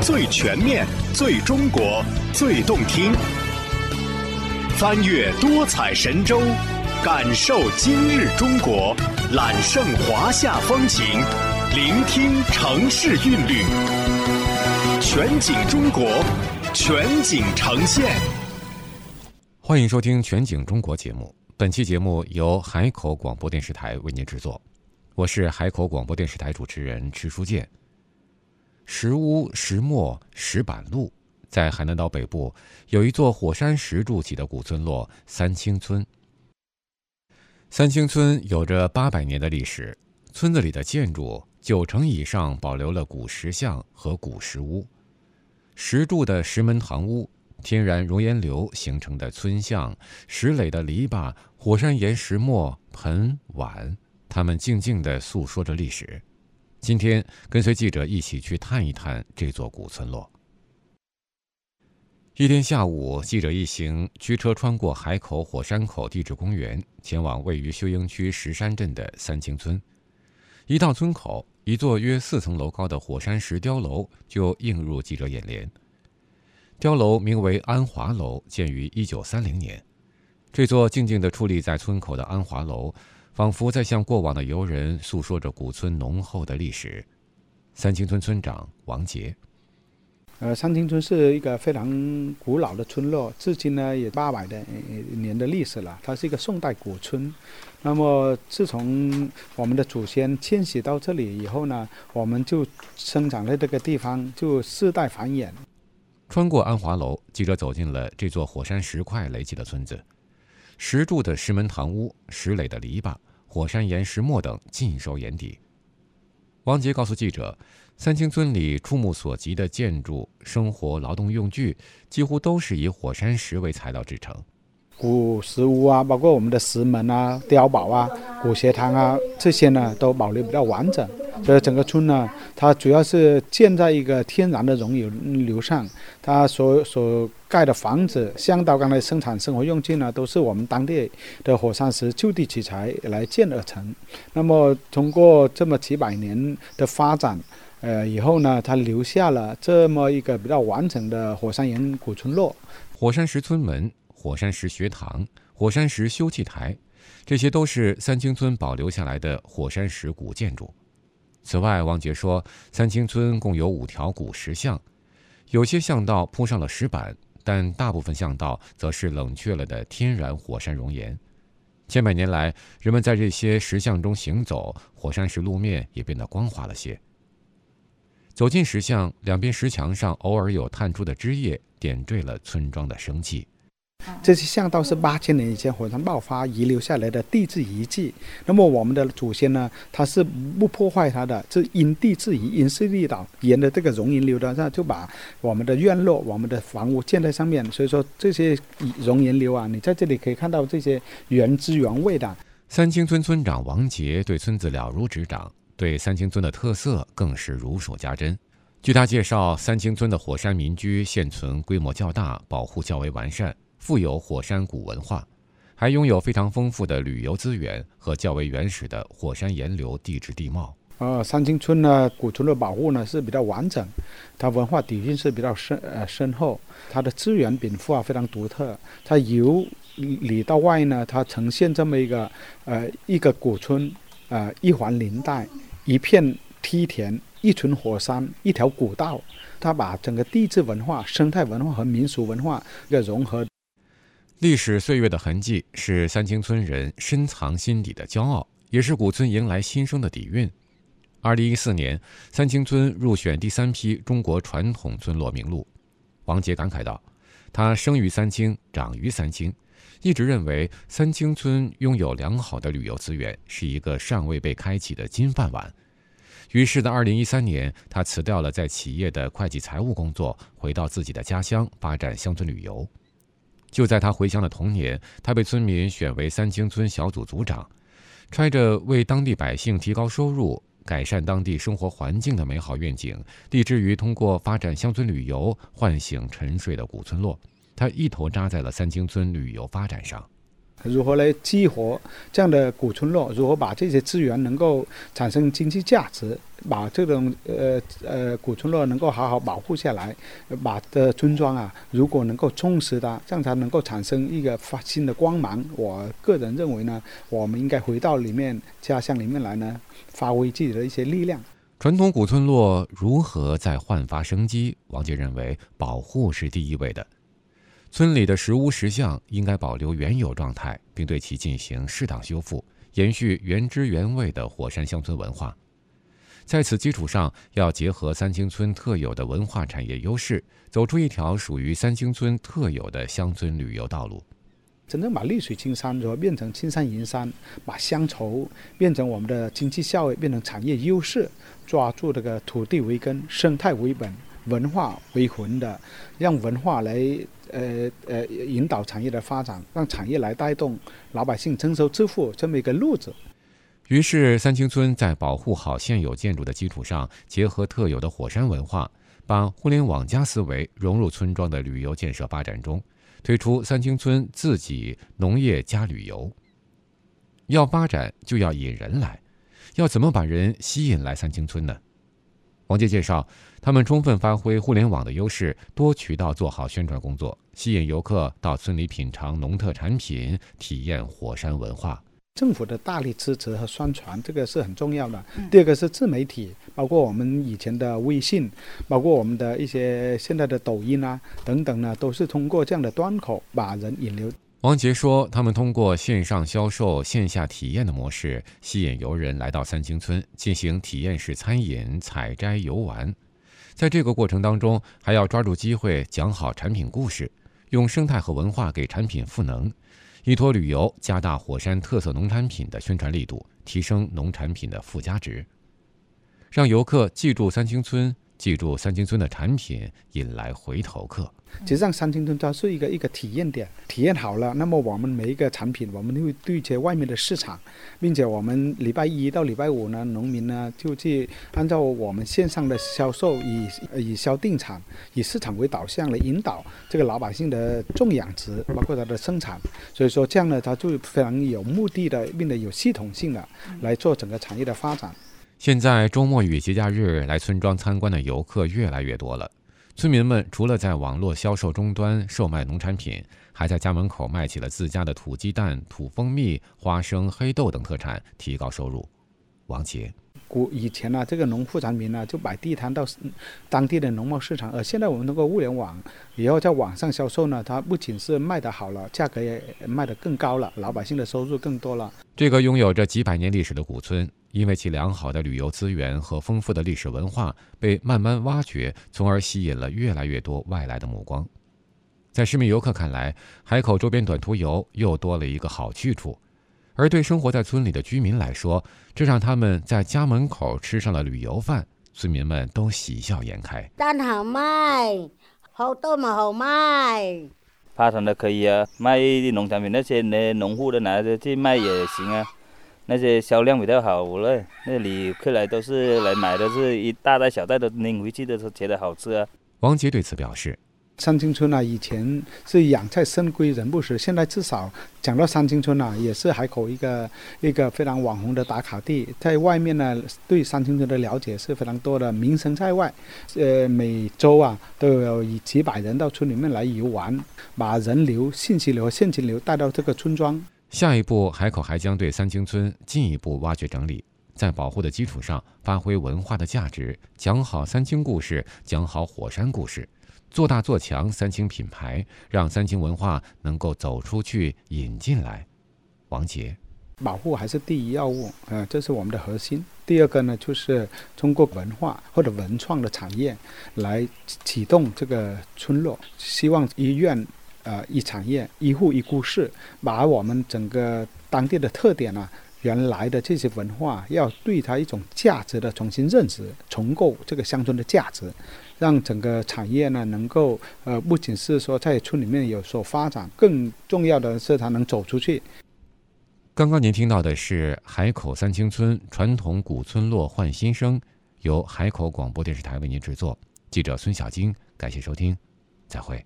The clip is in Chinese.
最全面、最中国、最动听。翻越多彩神州，感受今日中国，揽胜华夏风情，聆听城市韵律。全景中国，全景呈现。欢迎收听《全景中国》节目。本期节目由海口广播电视台为您制作，我是海口广播电视台主持人池书建。石屋、石磨、石板路，在海南岛北部有一座火山石筑起的古村落——三清村。三清村有着八百年的历史，村子里的建筑九成以上保留了古石像和古石屋，石筑的石门堂屋。天然熔岩流形成的村巷，石垒的篱笆，火山岩石磨盆碗，它们静静地诉说着历史。今天，跟随记者一起去探一探这座古村落。一天下午，记者一行驱车穿过海口火山口地质公园，前往位于休英区石山镇的三清村。一到村口，一座约四层楼高的火山石碉楼就映入记者眼帘。碉楼名为安华楼，建于一九三零年。这座静静地矗立在村口的安华楼，仿佛在向过往的游人诉说着古村浓厚的历史。三清村村长王杰，呃，三清村是一个非常古老的村落，至今呢也八百的年的历史了。它是一个宋代古村。那么自从我们的祖先迁徙到这里以后呢，我们就生长在这个地方，就世代繁衍。穿过安华楼，记者走进了这座火山石块垒起的村子，石柱的石门堂屋、石垒的篱笆、火山岩石墨等尽收眼底。王杰告诉记者，三清村里触目所及的建筑、生活劳动用具，几乎都是以火山石为材料制成。古石屋啊，包括我们的石门啊、碉堡啊、古学堂啊，这些呢都保留比较完整。这整个村呢，它主要是建在一个天然的溶岩流上，它所所盖的房子、像到刚才生产生活用具呢，都是我们当地的火山石就地取材来建而成。那么通过这么几百年的发展，呃，以后呢，它留下了这么一个比较完整的火山岩古村落。火山石村门。火山石学堂、火山石休憩台，这些都是三清村保留下来的火山石古建筑。此外，王杰说，三清村共有五条古石像，有些巷道铺上了石板，但大部分巷道则是冷却了的天然火山熔岩。千百年来，人们在这些石像中行走，火山石路面也变得光滑了些。走进石像，两边石墙上偶尔有探出的枝叶，点缀了村庄的生气。这些巷道是八千年以前火山爆发遗留下来的地质遗迹。那么我们的祖先呢，他是不破坏它的，是因地制宜，因势利导，沿着这个熔岩流的上就把我们的院落、我们的房屋建在上面。所以说这些熔岩流啊，你在这里可以看到这些原汁原味的。三清村村长王杰对村子了如指掌，对三清村的特色更是如数家珍。据他介绍，三清村的火山民居现存规模较大，保护较为完善。富有火山古文化，还拥有非常丰富的旅游资源和较为原始的火山岩流地质地貌。呃，三清村呢，古村的保护呢是比较完整，它文化底蕴是比较深呃深厚，它的资源禀赋啊非常独特。它由里到外呢，它呈现这么一个呃一个古村，呃一环林带，一片梯田，一群火山，一条古道，它把整个地质文化、生态文化和民俗文化一个融合。历史岁月的痕迹是三清村人深藏心底的骄傲，也是古村迎来新生的底蕴。二零一四年，三清村入选第三批中国传统村落名录。王杰感慨道：“他生于三清，长于三清，一直认为三清村拥有良好的旅游资源，是一个尚未被开启的金饭碗。”于是，在二零一三年，他辞掉了在企业的会计财务工作，回到自己的家乡发展乡村旅游。就在他回乡的同年，他被村民选为三清村小组组长，揣着为当地百姓提高收入、改善当地生活环境的美好愿景，立志于通过发展乡村旅游唤醒沉睡的古村落。他一头扎在了三清村旅游发展上。如何来激活这样的古村落？如何把这些资源能够产生经济价值？把这种呃呃古村落能够好好保护下来，把的村庄啊，如果能够充实的，这样才能够产生一个发新的光芒。我个人认为呢，我们应该回到里面家乡里面来呢，发挥自己的一些力量。传统古村落如何再焕发生机？王杰认为，保护是第一位的。村里的石屋石像应该保留原有状态，并对其进行适当修复，延续原汁原味的火山乡村文化。在此基础上，要结合三清村特有的文化产业优势，走出一条属于三清村特有的乡村旅游道路。真正把绿水青山如何变成青山银山，把乡愁变成我们的经济效益，变成产业优势，抓住这个土地为根、生态为本、文化为魂的，让文化来呃呃引导产业的发展，让产业来带动老百姓增收致富这么一个路子。于是，三清村在保护好现有建筑的基础上，结合特有的火山文化，把互联网加思维融入村庄的旅游建设发展中，推出三清村自己农业加旅游。要发展，就要引人来，要怎么把人吸引来三清村呢？王杰介绍，他们充分发挥互联网的优势，多渠道做好宣传工作，吸引游客到村里品尝农特产品，体验火山文化。政府的大力支持和宣传，这个是很重要的。第二个是自媒体，包括我们以前的微信，包括我们的一些现在的抖音啊等等呢，都是通过这样的端口把人引流。王杰说，他们通过线上销售、线下体验的模式，吸引游人来到三清村进行体验式餐饮、采摘、游玩。在这个过程当中，还要抓住机会讲好产品故事，用生态和文化给产品赋能。依托旅游，加大火山特色农产品的宣传力度，提升农产品的附加值，让游客记住三清村，记住三清村的产品，引来回头客。实际上，三清村它是一个一个体验点，体验好了，那么我们每一个产品，我们会对接外面的市场，并且我们礼拜一到礼拜五呢，农民呢就去按照我们线上的销售，以以销定产，以市场为导向来引导这个老百姓的种养殖，包括它的生产。所以说这样呢，它就非常有目的的，并且有系统性的来做整个产业的发展。现在周末与节假日来村庄参观的游客越来越多了。村民们除了在网络销售终端售卖农产品，还在家门口卖起了自家的土鸡蛋、土蜂蜜、花生、黑豆等特产，提高收入。王杰，古以前呢，这个农副产品呢就摆地摊到当地的农贸市场，而现在我们通过物联网，以后在网上销售呢，它不仅是卖得好了，价格也卖得更高了，老百姓的收入更多了。这个拥有着几百年历史的古村。因为其良好的旅游资源和丰富的历史文化被慢慢挖掘，从而吸引了越来越多外来的目光。在市民游客看来，海口周边短途游又多了一个好去处，而对生活在村里的居民来说，这让他们在家门口吃上了旅游饭，村民们都喜笑颜开。蛋好卖，好豆嘛好卖，发展的可以啊，卖农产品那些呢，农户的拿着去卖也行啊。那些销量比较好了，那里客来都是来买的，是一大袋小袋的拎回去的，都觉得好吃啊。王杰对此表示：“三清村啊，以前是养菜深闺人不识，现在至少讲到三清村啊，也是海口一个一个非常网红的打卡地，在外面呢，对三清村的了解是非常多的，名声在外。呃，每周啊都有以几百人到村里面来游玩，把人流、信息流、现金流带到这个村庄。”下一步，海口还将对三清村进一步挖掘整理，在保护的基础上发挥文化的价值，讲好三清故事，讲好火山故事，做大做强三清品牌，让三清文化能够走出去、引进来。王杰，保护还是第一要务，呃，这是我们的核心。第二个呢，就是通过文化或者文创的产业来启动这个村落，希望医院。呃，一产业，一户一故事，把我们整个当地的特点啊，原来的这些文化，要对它一种价值的重新认识，重构这个乡村的价值，让整个产业呢能够呃，不仅是说在村里面有所发展，更重要的是它能走出去。刚刚您听到的是海口三清村传统古村落焕新生，由海口广播电视台为您制作，记者孙小晶，感谢收听，再会。